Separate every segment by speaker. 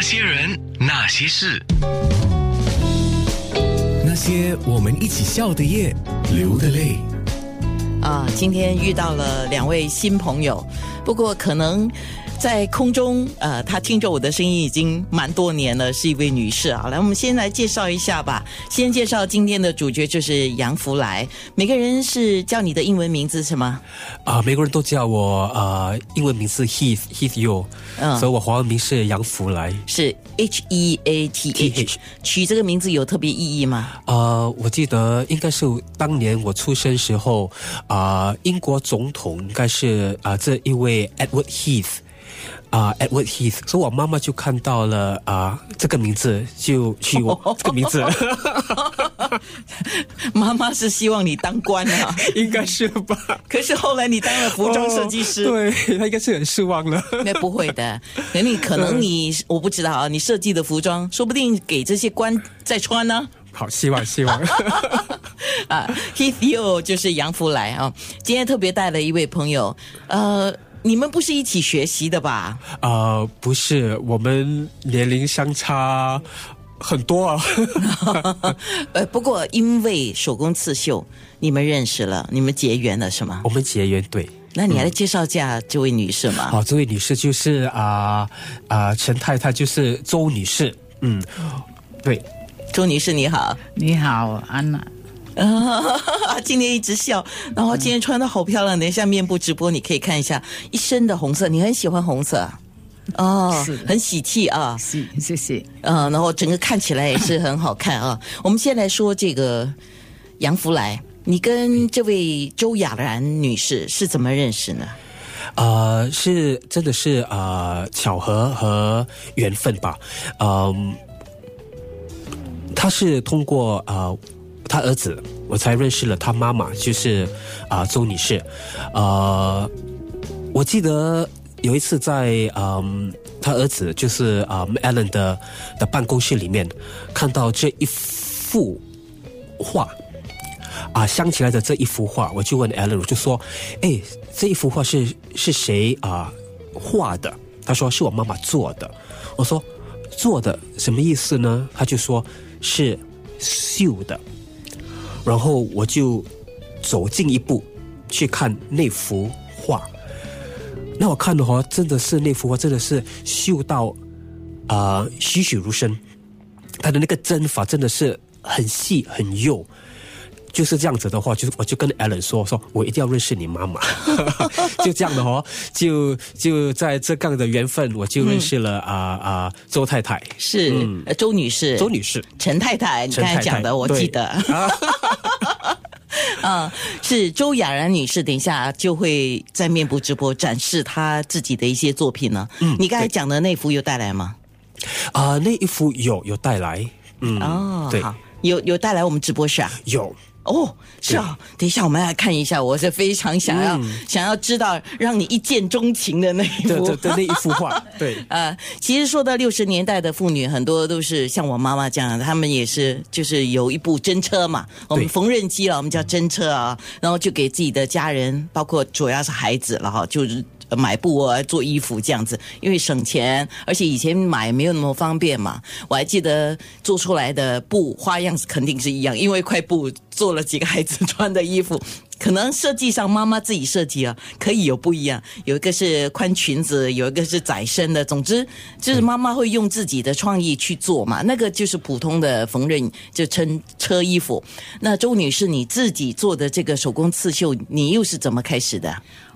Speaker 1: 那些人，那些事，
Speaker 2: 那些我们一起笑的夜，流的泪。
Speaker 3: 啊，今天遇到了两位新朋友，不过可能在空中，呃，她听着我的声音已经蛮多年了，是一位女士啊。来，我们先来介绍一下吧。先介绍今天的主角就是杨福来，每个人是叫你的英文名字什么？
Speaker 4: 啊，每个人都叫我呃、英文名字 Heath Heath You，、
Speaker 3: 嗯
Speaker 4: 所以我华文名是杨福来。
Speaker 3: 是 H E A T
Speaker 4: H，TH
Speaker 3: 取这个名字有特别意义吗？
Speaker 4: 呃，我记得应该是当年我出生时候，啊、英国总统应该是啊、这一位 Edward Heath。啊、e d w a r d Heath，所以我妈妈就看到了啊、这个名字，就去我 这个名字，
Speaker 3: 妈妈是希望你当官啊，
Speaker 4: 应该是吧？
Speaker 3: 可是后来你当了服装设计师。
Speaker 4: 哦对他应该是很失望了。
Speaker 3: 那不会的，可你可能你我不知道啊，你设计的服装说不定给这些官在穿呢。
Speaker 4: 好，希望希望。
Speaker 3: 啊，Heath Yo 就是杨福来啊，今天特别带了一位朋友，呃，你们不是一起学习的吧？
Speaker 4: 呃，不是，我们年龄相差很多啊。
Speaker 3: 呃，不过因为手工刺绣，你们认识了，你们结缘了是吗
Speaker 4: 我？们结缘对。
Speaker 3: 那你来介绍一下这位女士嘛？
Speaker 4: 好，这位女士就是啊啊、陈太太，就是周女士。嗯，对，
Speaker 3: 周女士你好，
Speaker 5: 你好，安娜。
Speaker 3: 今天一直笑，然后今天穿的好漂亮，等一下面部直播你可以看一下，一身的红色，你很喜欢红色啊哦
Speaker 5: 是，
Speaker 3: 很喜气啊。
Speaker 5: 是，谢谢。
Speaker 3: 嗯，然后整个看起来也是很好看啊。我们先来说这个杨福来，你跟这位周雅然女士是怎么认识呢？
Speaker 4: 呃，是真的是呃巧合和缘分吧。嗯、她是通过呃他儿子，我才认识了他妈妈，就是啊、周女士。呃，我记得有一次在嗯、他儿子就是啊、Alan 的的办公室里面看到这一幅画。啊，想起来的这一幅画，我就问 Alan，我就说，哎，这一幅画是是谁啊画的？他说是我妈妈做的。我说做的什么意思呢？他就说是绣的。然后我就走近一步去看那幅画。那我看的话，真的是那幅画真的是秀到啊、栩栩如生，它的那个针法真的是很细很幼。就是这样子的话，就是我就跟 Alan 说说，我一定要认识你妈妈，就这样的哦，就就在这样的缘分，我就认识了啊啊、周太太，
Speaker 3: 是、呃周女士，
Speaker 4: 周女士，
Speaker 3: 陈太太，你刚才讲的我记得。啊，是周雅然女士，等一下就会在面部直播展示她自己的一些作品呢。嗯，你刚才讲的那幅有带来吗？
Speaker 4: 啊、那一幅有有带来，嗯，
Speaker 3: 哦，
Speaker 4: 对，
Speaker 3: 好，有有带来我们直播室啊。
Speaker 4: 有。
Speaker 3: 哦，是啊，等一下我们来看一下，我是非常想要、
Speaker 4: 嗯。
Speaker 3: 想要知道让你一见钟情的那一幅。
Speaker 4: 的那一幅画，对，
Speaker 3: 呃，其实说到六十年代的妇女，很多都是像我妈妈这样，她们也是就是有一部真车嘛，我们缝纫机了，我们叫真车啊，然后就给自己的家人，包括主要是孩子了哈，就是。买布啊，做衣服这样子，因为省钱，而且以前买没有那么方便嘛。我还记得做出来的布花样肯定是一样，因为块布做了几个孩子穿的衣服，可能设计上妈妈自己设计啊，可以有不一样。有一个是宽裙子，有一个是窄身的。总之，就是妈妈会用自己的创意去做嘛。那个就是普通的缝纫，就称车衣服。那周女士，你自己做的这个手工刺绣，你又是怎么开始的？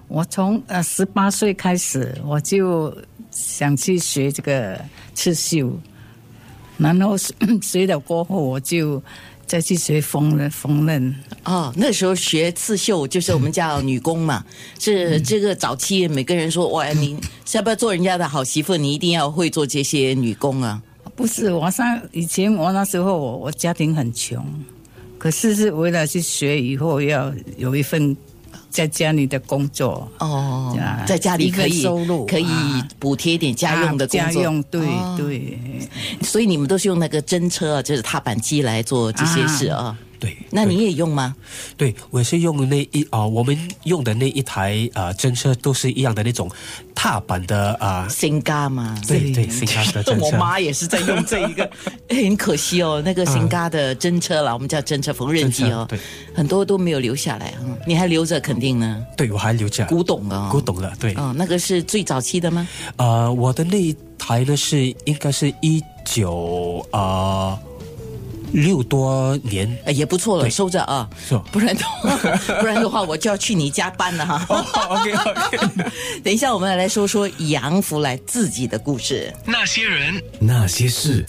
Speaker 5: 我从呃十八岁开始，我就想去学这个刺绣，然后 学了过后，我就再去学缝纫缝纫。
Speaker 3: 哦，那时候学刺绣就是我们叫女工嘛，是这个早期每个人说哇，你是要不要做人家的好媳妇？你一定要会做这些女工啊。
Speaker 5: 不是，我上以前我那时候我我家庭很穷，可是是为了去学以后要有一份在家里的工作。
Speaker 3: 哦
Speaker 5: 啊，
Speaker 3: 在家里可以
Speaker 5: 收入
Speaker 3: 可以
Speaker 5: 啊
Speaker 3: 补贴一点家用的工作，
Speaker 5: 啊家用对、
Speaker 3: 哦
Speaker 5: 对，
Speaker 3: 所以你们都是用那个真车啊，就是踏板机来做这些事啊。
Speaker 4: 对，
Speaker 3: 那你也用吗？
Speaker 4: 对我是用那一啊、我们用的那一台啊侦车都是一样的那种踏板的啊、
Speaker 3: 新嘎嘛？
Speaker 4: 对对，新嘎的侦
Speaker 3: 我
Speaker 4: 车。
Speaker 3: 妈也是在用这一个，很可惜哦，那个新嘎的侦车啦，我们叫侦车缝纫机哦
Speaker 4: 对
Speaker 3: 很多都没有留下来啊，嗯你还留着肯定呢，
Speaker 4: 对我还留着
Speaker 3: 古董啊，
Speaker 4: 古董了，对。
Speaker 3: 哦，那个是最早期的吗？
Speaker 4: 呃，我的那一台呢是应该是一九啊六多年，
Speaker 3: 哎也不错了，
Speaker 4: 对
Speaker 3: 收着啊
Speaker 4: 是吧，
Speaker 3: 不然的话，不然的话我就要去你家搬了哈。
Speaker 4: OK OK。
Speaker 3: 等一下，我们来说说杨福来自己的故事。
Speaker 1: 那些人，
Speaker 2: 那些事。